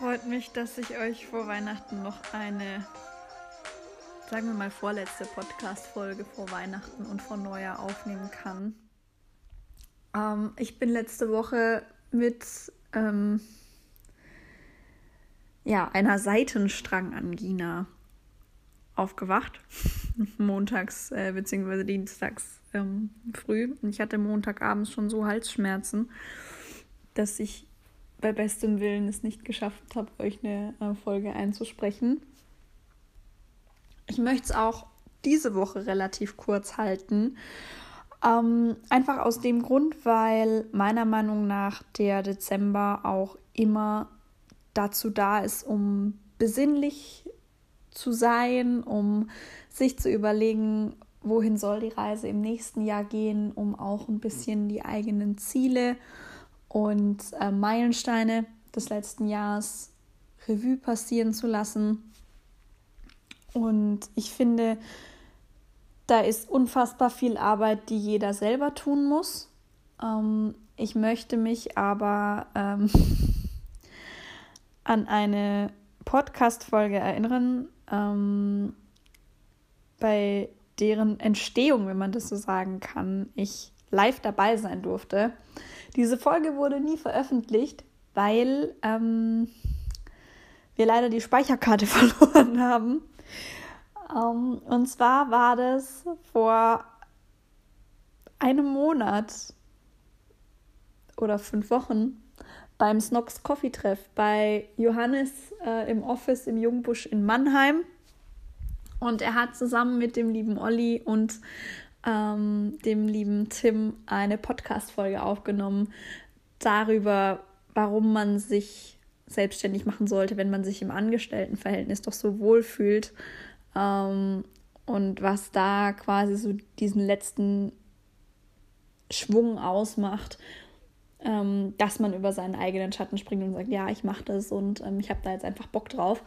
freut mich, dass ich euch vor Weihnachten noch eine, sagen wir mal, vorletzte Podcast-Folge vor Weihnachten und vor Neujahr aufnehmen kann. Ähm, ich bin letzte Woche mit ähm, ja, einer Seitenstrangangina aufgewacht. Montags äh, bzw. dienstags ähm, früh. Und ich hatte Montagabends schon so Halsschmerzen, dass ich bei bestem Willen es nicht geschafft habe, euch eine äh, Folge einzusprechen. Ich möchte es auch diese Woche relativ kurz halten. Ähm, einfach aus dem Grund, weil meiner Meinung nach der Dezember auch immer dazu da ist, um besinnlich zu sein, um sich zu überlegen, wohin soll die Reise im nächsten Jahr gehen, um auch ein bisschen die eigenen Ziele und äh, Meilensteine des letzten Jahres Revue passieren zu lassen. Und ich finde, da ist unfassbar viel Arbeit, die jeder selber tun muss. Ähm, ich möchte mich aber ähm, an eine Podcast-Folge erinnern, ähm, bei deren Entstehung, wenn man das so sagen kann, ich live dabei sein durfte. Diese Folge wurde nie veröffentlicht, weil ähm, wir leider die Speicherkarte verloren haben. Ähm, und zwar war das vor einem Monat oder fünf Wochen beim Snox Coffee Treff bei Johannes äh, im Office im Jungbusch in Mannheim. Und er hat zusammen mit dem lieben Olli und ähm, dem lieben Tim eine Podcast-Folge aufgenommen darüber, warum man sich selbstständig machen sollte, wenn man sich im Angestelltenverhältnis doch so wohl fühlt. Ähm, und was da quasi so diesen letzten Schwung ausmacht, ähm, dass man über seinen eigenen Schatten springt und sagt, ja, ich mache das und ähm, ich habe da jetzt einfach Bock drauf.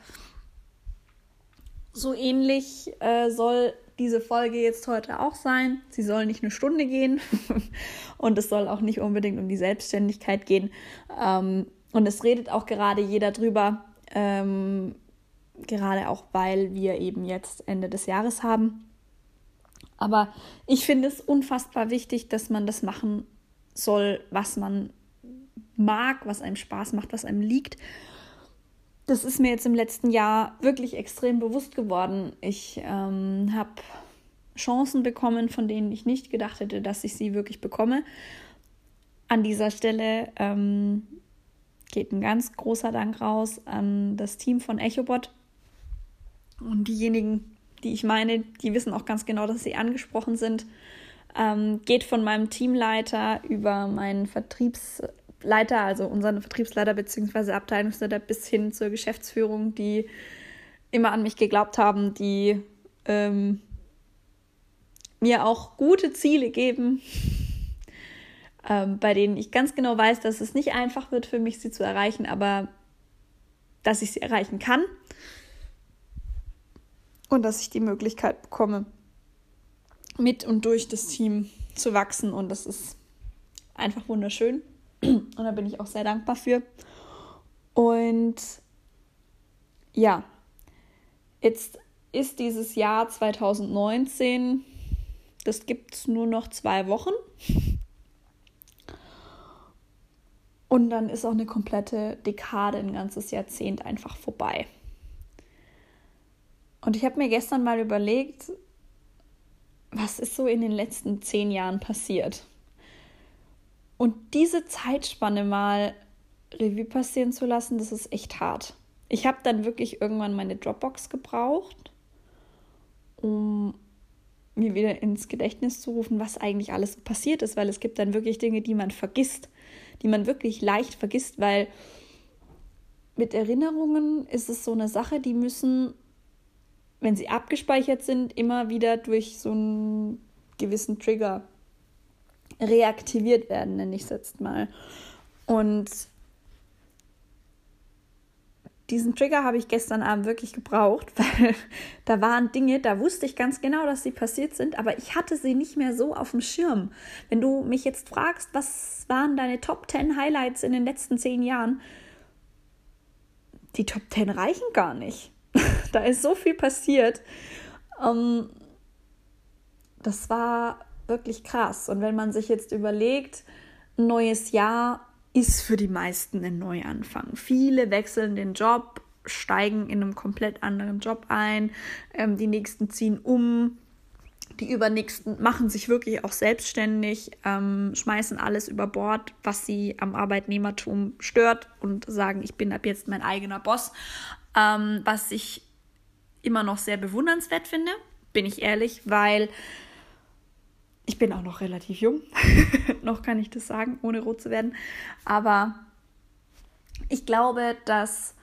So ähnlich äh, soll diese Folge jetzt heute auch sein. Sie soll nicht eine Stunde gehen und es soll auch nicht unbedingt um die Selbstständigkeit gehen. Ähm, und es redet auch gerade jeder drüber, ähm, gerade auch weil wir eben jetzt Ende des Jahres haben. Aber ich finde es unfassbar wichtig, dass man das machen soll, was man mag, was einem Spaß macht, was einem liegt das ist mir jetzt im letzten Jahr wirklich extrem bewusst geworden. Ich ähm, habe Chancen bekommen, von denen ich nicht gedacht hätte, dass ich sie wirklich bekomme. An dieser Stelle ähm, geht ein ganz großer Dank raus an das Team von EchoBot. Und diejenigen, die ich meine, die wissen auch ganz genau, dass sie angesprochen sind. Ähm, geht von meinem Teamleiter über meinen Vertriebs Leiter, also unseren Vertriebsleiter bzw. Abteilungsleiter bis hin zur Geschäftsführung, die immer an mich geglaubt haben, die ähm, mir auch gute Ziele geben, ähm, bei denen ich ganz genau weiß, dass es nicht einfach wird für mich, sie zu erreichen, aber dass ich sie erreichen kann und dass ich die Möglichkeit bekomme, mit und durch das Team zu wachsen und das ist einfach wunderschön. Und da bin ich auch sehr dankbar für. Und ja, jetzt ist dieses Jahr 2019, das gibt es nur noch zwei Wochen. Und dann ist auch eine komplette Dekade, ein ganzes Jahrzehnt einfach vorbei. Und ich habe mir gestern mal überlegt, was ist so in den letzten zehn Jahren passiert? Und diese Zeitspanne mal Revue passieren zu lassen, das ist echt hart. Ich habe dann wirklich irgendwann meine Dropbox gebraucht, um mir wieder ins Gedächtnis zu rufen, was eigentlich alles passiert ist, weil es gibt dann wirklich Dinge, die man vergisst, die man wirklich leicht vergisst, weil mit Erinnerungen ist es so eine Sache, die müssen, wenn sie abgespeichert sind, immer wieder durch so einen gewissen Trigger reaktiviert werden, nenne ich es jetzt mal. Und diesen Trigger habe ich gestern Abend wirklich gebraucht, weil da waren Dinge, da wusste ich ganz genau, dass sie passiert sind, aber ich hatte sie nicht mehr so auf dem Schirm. Wenn du mich jetzt fragst, was waren deine Top 10 Highlights in den letzten zehn Jahren, die Top 10 reichen gar nicht. da ist so viel passiert. Ähm, das war wirklich krass. Und wenn man sich jetzt überlegt, ein neues Jahr ist für die meisten ein Neuanfang. Viele wechseln den Job, steigen in einem komplett anderen Job ein, ähm, die nächsten ziehen um, die übernächsten machen sich wirklich auch selbstständig, ähm, schmeißen alles über Bord, was sie am Arbeitnehmertum stört und sagen, ich bin ab jetzt mein eigener Boss, ähm, was ich immer noch sehr bewundernswert finde, bin ich ehrlich, weil ich bin auch noch relativ jung, noch kann ich das sagen, ohne rot zu werden. Aber ich glaube, dass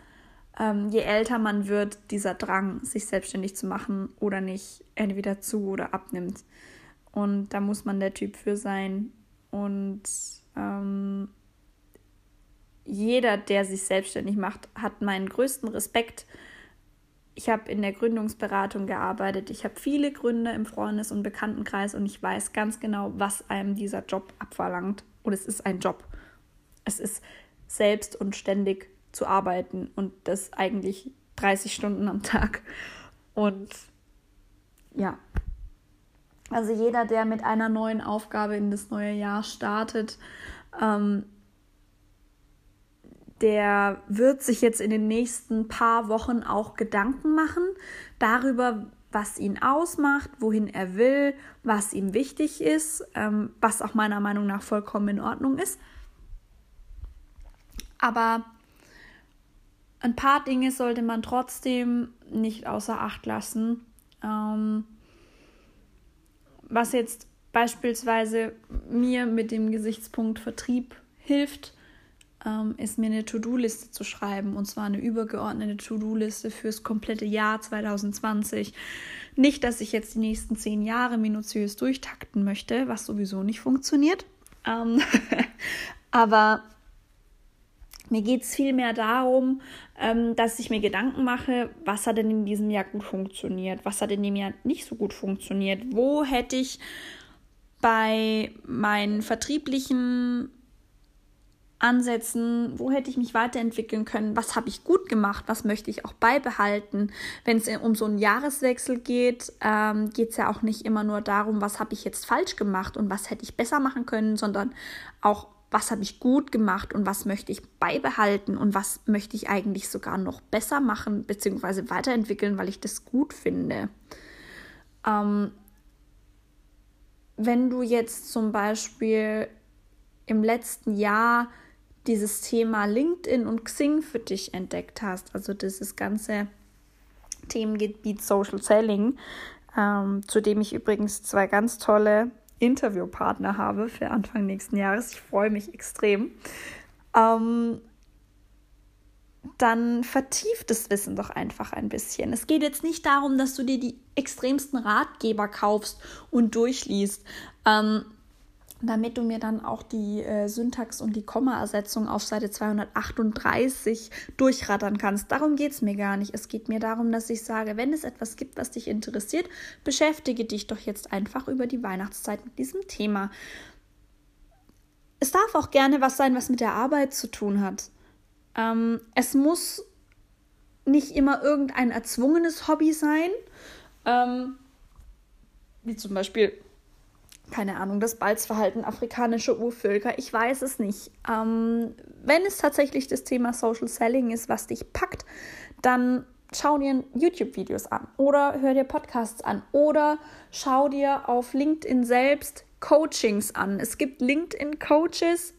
ähm, je älter man wird, dieser Drang, sich selbstständig zu machen oder nicht, entweder zu oder abnimmt. Und da muss man der Typ für sein. Und ähm, jeder, der sich selbstständig macht, hat meinen größten Respekt ich habe in der Gründungsberatung gearbeitet. Ich habe viele Gründer im Freundes- und Bekanntenkreis und ich weiß ganz genau, was einem dieser Job abverlangt. Und es ist ein Job. Es ist selbst und ständig zu arbeiten und das eigentlich 30 Stunden am Tag. Und ja, also jeder, der mit einer neuen Aufgabe in das neue Jahr startet, ähm, der wird sich jetzt in den nächsten paar Wochen auch Gedanken machen darüber, was ihn ausmacht, wohin er will, was ihm wichtig ist, ähm, was auch meiner Meinung nach vollkommen in Ordnung ist. Aber ein paar Dinge sollte man trotzdem nicht außer Acht lassen. Ähm, was jetzt beispielsweise mir mit dem Gesichtspunkt Vertrieb hilft, ähm, ist mir eine To-Do-Liste zu schreiben und zwar eine übergeordnete To-Do-Liste fürs komplette Jahr 2020. Nicht, dass ich jetzt die nächsten zehn Jahre minutiös durchtakten möchte, was sowieso nicht funktioniert. Ähm, aber mir geht es vielmehr darum, ähm, dass ich mir Gedanken mache, was hat denn in diesem Jahr gut funktioniert, was hat in dem Jahr nicht so gut funktioniert, wo hätte ich bei meinen vertrieblichen ansetzen, wo hätte ich mich weiterentwickeln können, was habe ich gut gemacht, was möchte ich auch beibehalten. Wenn es um so einen Jahreswechsel geht, ähm, geht es ja auch nicht immer nur darum, was habe ich jetzt falsch gemacht und was hätte ich besser machen können, sondern auch, was habe ich gut gemacht und was möchte ich beibehalten und was möchte ich eigentlich sogar noch besser machen bzw. weiterentwickeln, weil ich das gut finde. Ähm, wenn du jetzt zum Beispiel im letzten Jahr dieses Thema LinkedIn und Xing für dich entdeckt hast, also dieses ganze Themengebiet Social Selling, ähm, zu dem ich übrigens zwei ganz tolle Interviewpartner habe für Anfang nächsten Jahres. Ich freue mich extrem. Ähm, dann vertieft das Wissen doch einfach ein bisschen. Es geht jetzt nicht darum, dass du dir die extremsten Ratgeber kaufst und durchliest. Ähm, damit du mir dann auch die äh, Syntax und die Kommaersetzung auf Seite 238 durchrattern kannst. Darum geht es mir gar nicht. Es geht mir darum, dass ich sage, wenn es etwas gibt, was dich interessiert, beschäftige dich doch jetzt einfach über die Weihnachtszeit mit diesem Thema. Es darf auch gerne was sein, was mit der Arbeit zu tun hat. Ähm, es muss nicht immer irgendein erzwungenes Hobby sein, ähm, wie zum Beispiel keine Ahnung, das Balzverhalten afrikanischer Urvölker. Ich weiß es nicht. Ähm, wenn es tatsächlich das Thema Social Selling ist, was dich packt, dann schau dir YouTube-Videos an oder hör dir Podcasts an oder schau dir auf LinkedIn selbst Coachings an. Es gibt LinkedIn-Coaches,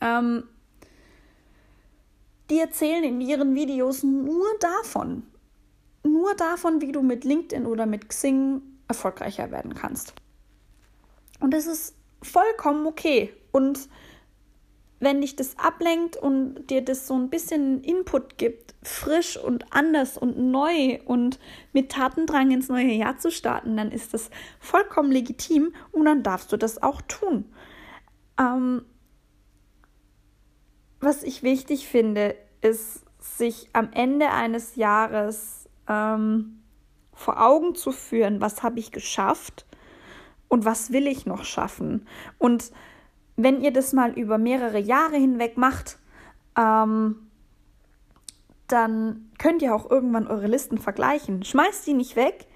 ähm, die erzählen in ihren Videos nur davon, nur davon, wie du mit LinkedIn oder mit Xing erfolgreicher werden kannst. Und das ist vollkommen okay. Und wenn dich das ablenkt und dir das so ein bisschen Input gibt, frisch und anders und neu und mit Tatendrang ins neue Jahr zu starten, dann ist das vollkommen legitim und dann darfst du das auch tun. Ähm, was ich wichtig finde, ist, sich am Ende eines Jahres ähm, vor Augen zu führen, was habe ich geschafft und was will ich noch schaffen. Und wenn ihr das mal über mehrere Jahre hinweg macht, ähm, dann könnt ihr auch irgendwann eure Listen vergleichen. Schmeißt die nicht weg.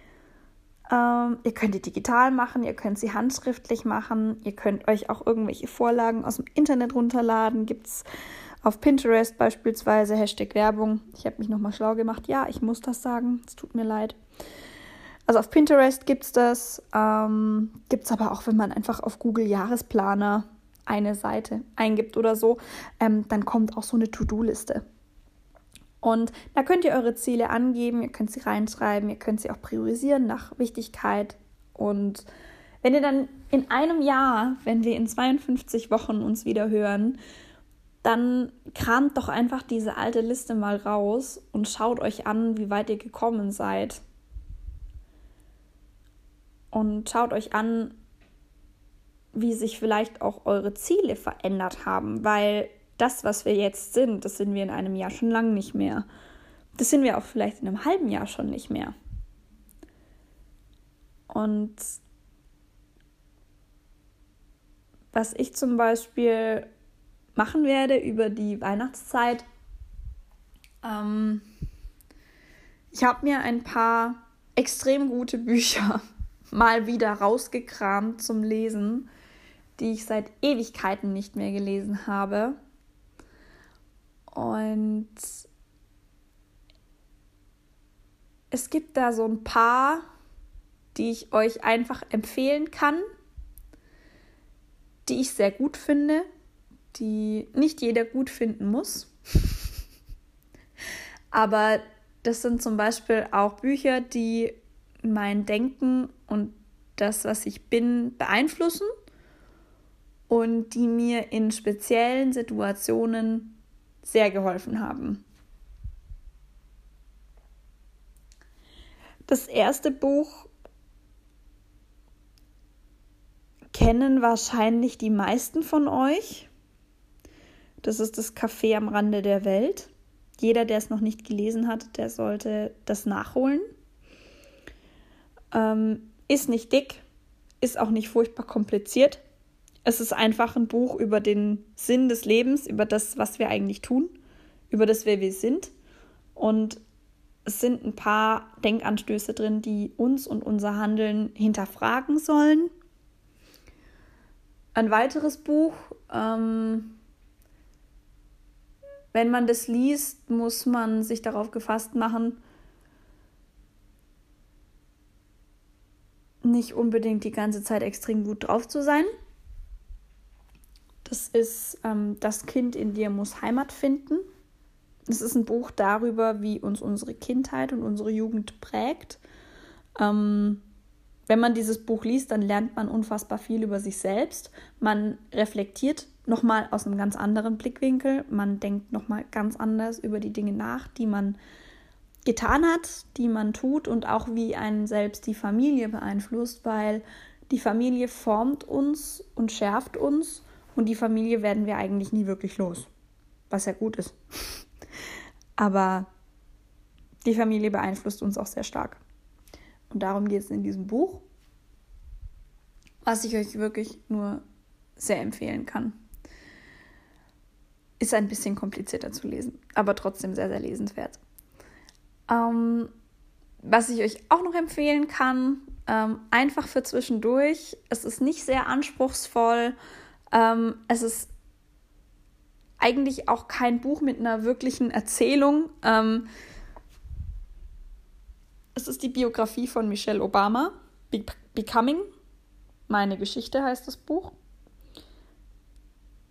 Ähm, ihr könnt die digital machen, ihr könnt sie handschriftlich machen, ihr könnt euch auch irgendwelche Vorlagen aus dem Internet runterladen. Gibt es auf Pinterest beispielsweise Hashtag Werbung. Ich habe mich nochmal schlau gemacht. Ja, ich muss das sagen. Es tut mir leid. Also auf Pinterest gibt es das. Ähm, gibt es aber auch, wenn man einfach auf Google Jahresplaner eine Seite eingibt oder so, ähm, dann kommt auch so eine To-Do-Liste. Und da könnt ihr eure Ziele angeben, ihr könnt sie reinschreiben, ihr könnt sie auch priorisieren nach Wichtigkeit. Und wenn ihr dann in einem Jahr, wenn wir in 52 Wochen uns wieder hören, dann kramt doch einfach diese alte Liste mal raus und schaut euch an, wie weit ihr gekommen seid. Und schaut euch an, wie sich vielleicht auch eure Ziele verändert haben, weil das, was wir jetzt sind, das sind wir in einem Jahr schon lang nicht mehr. Das sind wir auch vielleicht in einem halben Jahr schon nicht mehr. Und was ich zum Beispiel machen werde über die Weihnachtszeit, ähm, ich habe mir ein paar extrem gute Bücher mal wieder rausgekramt zum Lesen, die ich seit Ewigkeiten nicht mehr gelesen habe. Und es gibt da so ein paar, die ich euch einfach empfehlen kann, die ich sehr gut finde, die nicht jeder gut finden muss. Aber das sind zum Beispiel auch Bücher, die mein Denken und das, was ich bin, beeinflussen und die mir in speziellen Situationen sehr geholfen haben. Das erste Buch kennen wahrscheinlich die meisten von euch. Das ist das Café am Rande der Welt. Jeder, der es noch nicht gelesen hat, der sollte das nachholen. Ähm, ist nicht dick, ist auch nicht furchtbar kompliziert. Es ist einfach ein Buch über den Sinn des Lebens, über das, was wir eigentlich tun, über das, wer wir sind. Und es sind ein paar Denkanstöße drin, die uns und unser Handeln hinterfragen sollen. Ein weiteres Buch, ähm, wenn man das liest, muss man sich darauf gefasst machen, nicht unbedingt die ganze Zeit extrem gut drauf zu sein. Das ist ähm, Das Kind in dir muss Heimat finden. Es ist ein Buch darüber, wie uns unsere Kindheit und unsere Jugend prägt. Ähm, wenn man dieses Buch liest, dann lernt man unfassbar viel über sich selbst. Man reflektiert nochmal aus einem ganz anderen Blickwinkel. Man denkt nochmal ganz anders über die Dinge nach, die man getan hat, die man tut und auch wie einen selbst die Familie beeinflusst, weil die Familie formt uns und schärft uns und die Familie werden wir eigentlich nie wirklich los, was ja gut ist. Aber die Familie beeinflusst uns auch sehr stark. Und darum geht es in diesem Buch, was ich euch wirklich nur sehr empfehlen kann. Ist ein bisschen komplizierter zu lesen, aber trotzdem sehr, sehr lesenswert. Ähm, was ich euch auch noch empfehlen kann, ähm, einfach für zwischendurch. Es ist nicht sehr anspruchsvoll ähm, es ist eigentlich auch kein Buch mit einer wirklichen Erzählung. Ähm, es ist die Biografie von Michelle Obama, Be Becoming. Meine Geschichte heißt das Buch.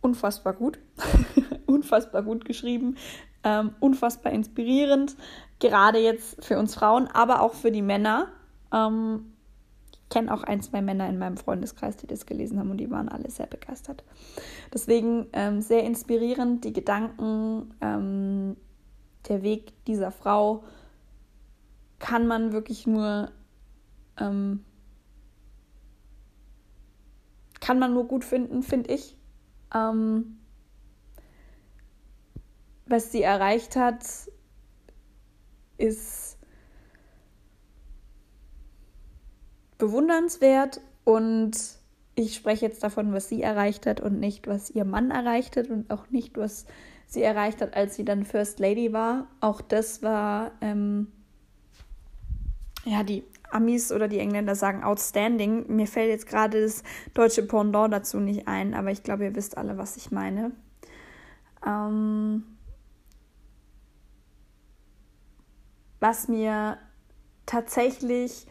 Unfassbar gut. unfassbar gut geschrieben. Ähm, unfassbar inspirierend. Gerade jetzt für uns Frauen, aber auch für die Männer. Ähm, kenne auch ein, zwei Männer in meinem Freundeskreis, die das gelesen haben und die waren alle sehr begeistert. Deswegen ähm, sehr inspirierend, die Gedanken, ähm, der Weg dieser Frau kann man wirklich nur ähm, kann man nur gut finden, finde ich. Ähm, was sie erreicht hat, ist bewundernswert und ich spreche jetzt davon, was sie erreicht hat und nicht, was ihr Mann erreicht hat und auch nicht, was sie erreicht hat, als sie dann First Lady war. Auch das war, ähm, ja, die Amis oder die Engländer sagen outstanding. Mir fällt jetzt gerade das deutsche Pendant dazu nicht ein, aber ich glaube, ihr wisst alle, was ich meine. Ähm, was mir tatsächlich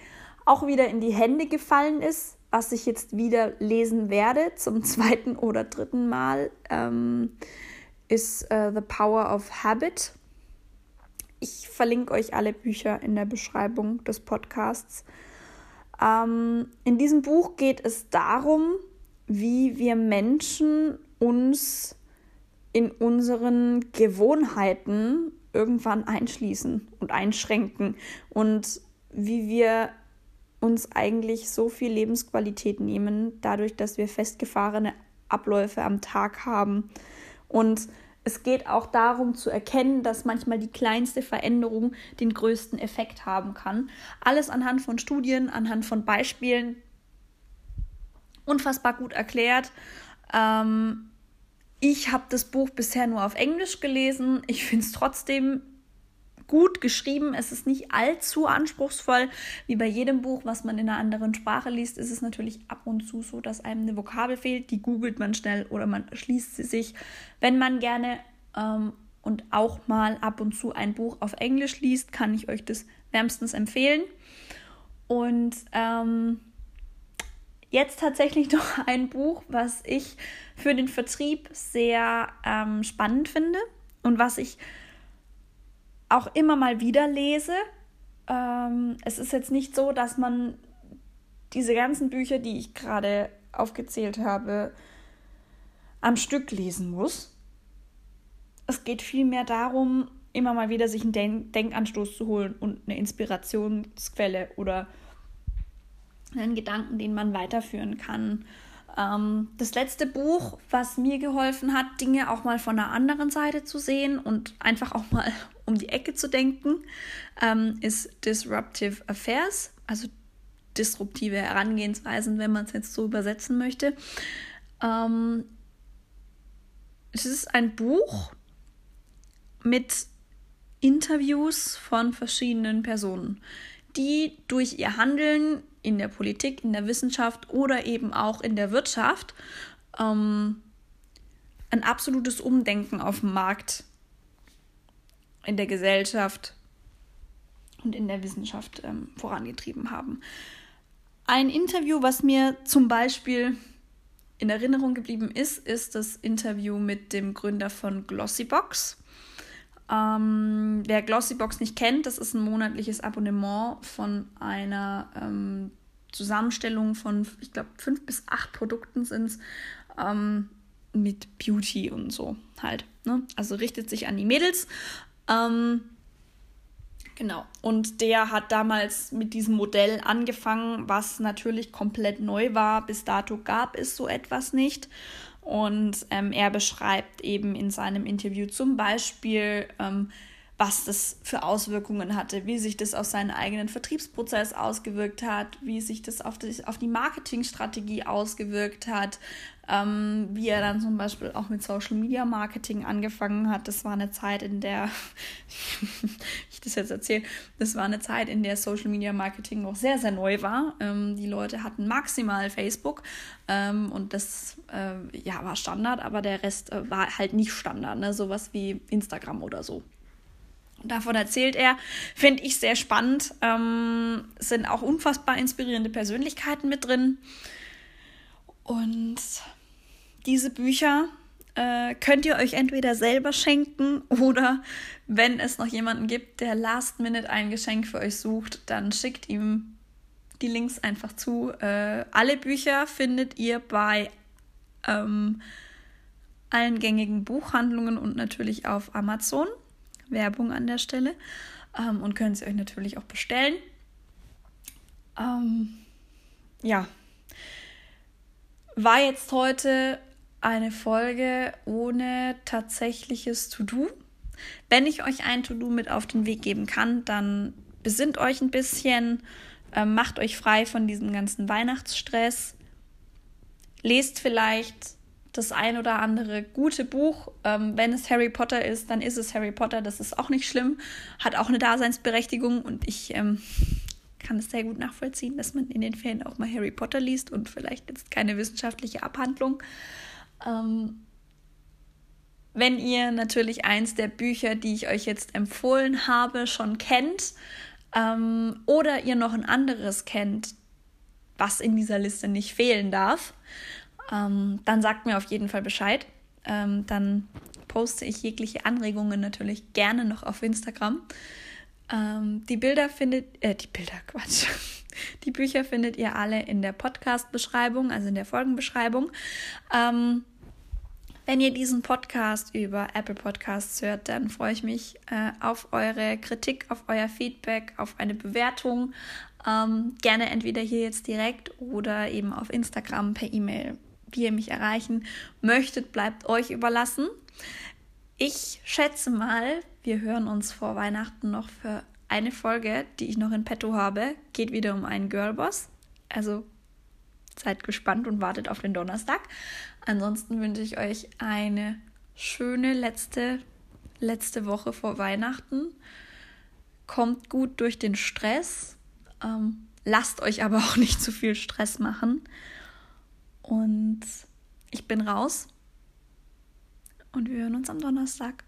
auch wieder in die Hände gefallen ist, was ich jetzt wieder lesen werde zum zweiten oder dritten Mal, ähm, ist uh, The Power of Habit ich verlinke euch alle Bücher in der Beschreibung des Podcasts. Ähm, in diesem Buch geht es darum, wie wir Menschen uns in unseren Gewohnheiten irgendwann einschließen und einschränken und wie wir uns eigentlich so viel Lebensqualität nehmen, dadurch, dass wir festgefahrene Abläufe am Tag haben. Und es geht auch darum zu erkennen, dass manchmal die kleinste Veränderung den größten Effekt haben kann. Alles anhand von Studien, anhand von Beispielen. Unfassbar gut erklärt. Ähm, ich habe das Buch bisher nur auf Englisch gelesen. Ich finde es trotzdem gut geschrieben. Es ist nicht allzu anspruchsvoll. Wie bei jedem Buch, was man in einer anderen Sprache liest, ist es natürlich ab und zu so, dass einem eine Vokabel fehlt. Die googelt man schnell oder man schließt sie sich. Wenn man gerne ähm, und auch mal ab und zu ein Buch auf Englisch liest, kann ich euch das wärmstens empfehlen. Und ähm, jetzt tatsächlich noch ein Buch, was ich für den Vertrieb sehr ähm, spannend finde und was ich auch immer mal wieder lese. Ähm, es ist jetzt nicht so, dass man diese ganzen Bücher, die ich gerade aufgezählt habe, am Stück lesen muss. Es geht vielmehr darum, immer mal wieder sich einen Den Denkanstoß zu holen und eine Inspirationsquelle oder einen Gedanken, den man weiterführen kann. Ähm, das letzte Buch, was mir geholfen hat, Dinge auch mal von einer anderen Seite zu sehen und einfach auch mal um die Ecke zu denken, ähm, ist Disruptive Affairs, also disruptive Herangehensweisen, wenn man es jetzt so übersetzen möchte. Ähm, es ist ein Buch mit Interviews von verschiedenen Personen, die durch ihr Handeln in der Politik, in der Wissenschaft oder eben auch in der Wirtschaft ähm, ein absolutes Umdenken auf dem Markt, in der Gesellschaft und in der Wissenschaft ähm, vorangetrieben haben. Ein Interview, was mir zum Beispiel in Erinnerung geblieben ist, ist das Interview mit dem Gründer von Glossybox. Ähm, wer Glossybox nicht kennt, das ist ein monatliches Abonnement von einer ähm, Zusammenstellung von, ich glaube, fünf bis acht Produkten sind es ähm, mit Beauty und so halt. Ne? Also richtet sich an die Mädels. Ähm, genau. Und der hat damals mit diesem Modell angefangen, was natürlich komplett neu war. Bis dato gab es so etwas nicht. Und ähm, er beschreibt eben in seinem Interview zum Beispiel, ähm, was das für Auswirkungen hatte, wie sich das auf seinen eigenen Vertriebsprozess ausgewirkt hat, wie sich das auf die, auf die Marketingstrategie ausgewirkt hat, ähm, wie er dann zum Beispiel auch mit Social Media Marketing angefangen hat. Das war eine Zeit, in der, ich das jetzt erzähle, das war eine Zeit, in der Social Media Marketing noch sehr, sehr neu war. Ähm, die Leute hatten maximal Facebook ähm, und das äh, ja, war Standard, aber der Rest äh, war halt nicht Standard, ne? sowas wie Instagram oder so. Davon erzählt er, finde ich sehr spannend. Ähm, sind auch unfassbar inspirierende Persönlichkeiten mit drin. Und diese Bücher äh, könnt ihr euch entweder selber schenken oder wenn es noch jemanden gibt, der Last Minute ein Geschenk für euch sucht, dann schickt ihm die Links einfach zu. Äh, alle Bücher findet ihr bei ähm, allen gängigen Buchhandlungen und natürlich auf Amazon. Werbung an der Stelle. Ähm, und können sie euch natürlich auch bestellen. Ähm, ja. War jetzt heute eine Folge ohne tatsächliches To-Do. Wenn ich euch ein To-Do mit auf den Weg geben kann, dann besinnt euch ein bisschen, äh, macht euch frei von diesem ganzen Weihnachtsstress. lest vielleicht das ein oder andere gute Buch. Ähm, wenn es Harry Potter ist, dann ist es Harry Potter. Das ist auch nicht schlimm. Hat auch eine Daseinsberechtigung und ich ähm, kann es sehr gut nachvollziehen, dass man in den Ferien auch mal Harry Potter liest und vielleicht jetzt keine wissenschaftliche Abhandlung. Ähm, wenn ihr natürlich eins der Bücher, die ich euch jetzt empfohlen habe, schon kennt ähm, oder ihr noch ein anderes kennt, was in dieser Liste nicht fehlen darf, ähm, dann sagt mir auf jeden Fall Bescheid. Ähm, dann poste ich jegliche Anregungen natürlich gerne noch auf Instagram. Ähm, die Bilder findet, äh, die Bilder, Quatsch. Die Bücher findet ihr alle in der Podcast-Beschreibung, also in der Folgenbeschreibung. Ähm, wenn ihr diesen Podcast über Apple Podcasts hört, dann freue ich mich äh, auf eure Kritik, auf euer Feedback, auf eine Bewertung. Ähm, gerne entweder hier jetzt direkt oder eben auf Instagram per E-Mail wie ihr mich erreichen möchtet, bleibt euch überlassen. Ich schätze mal, wir hören uns vor Weihnachten noch für eine Folge, die ich noch in petto habe. Geht wieder um einen Girlboss. Also seid gespannt und wartet auf den Donnerstag. Ansonsten wünsche ich euch eine schöne letzte, letzte Woche vor Weihnachten. Kommt gut durch den Stress. Ähm, lasst euch aber auch nicht zu viel Stress machen. Und ich bin raus. Und wir hören uns am Donnerstag.